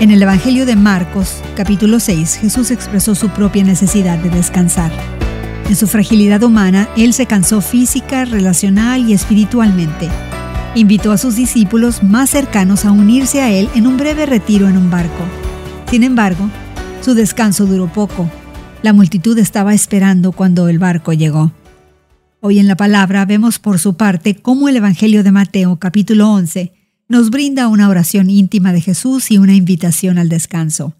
En el Evangelio de Marcos, capítulo 6, Jesús expresó su propia necesidad de descansar. En su fragilidad humana, Él se cansó física, relacional y espiritualmente. Invitó a sus discípulos más cercanos a unirse a Él en un breve retiro en un barco. Sin embargo, su descanso duró poco. La multitud estaba esperando cuando el barco llegó. Hoy en la palabra vemos por su parte cómo el Evangelio de Mateo capítulo 11 nos brinda una oración íntima de Jesús y una invitación al descanso.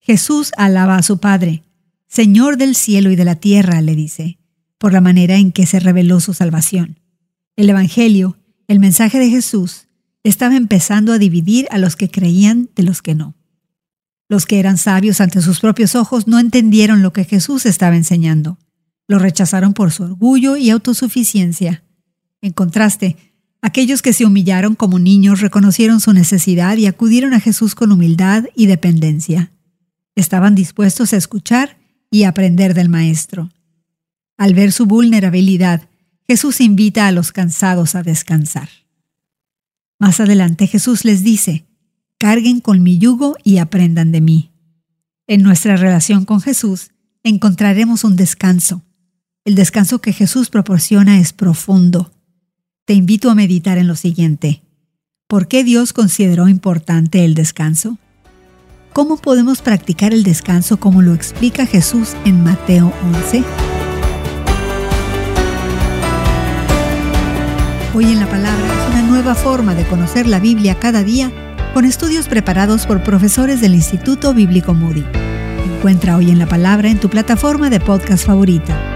Jesús alaba a su Padre, Señor del cielo y de la tierra, le dice, por la manera en que se reveló su salvación. El Evangelio, el mensaje de Jesús, estaba empezando a dividir a los que creían de los que no. Los que eran sabios ante sus propios ojos no entendieron lo que Jesús estaba enseñando. Lo rechazaron por su orgullo y autosuficiencia. En contraste, Aquellos que se humillaron como niños reconocieron su necesidad y acudieron a Jesús con humildad y dependencia. Estaban dispuestos a escuchar y aprender del Maestro. Al ver su vulnerabilidad, Jesús invita a los cansados a descansar. Más adelante Jesús les dice, carguen con mi yugo y aprendan de mí. En nuestra relación con Jesús encontraremos un descanso. El descanso que Jesús proporciona es profundo, te invito a meditar en lo siguiente. ¿Por qué Dios consideró importante el descanso? ¿Cómo podemos practicar el descanso como lo explica Jesús en Mateo 11? Hoy en la palabra es una nueva forma de conocer la Biblia cada día con estudios preparados por profesores del Instituto Bíblico Moody. Encuentra Hoy en la Palabra en tu plataforma de podcast favorita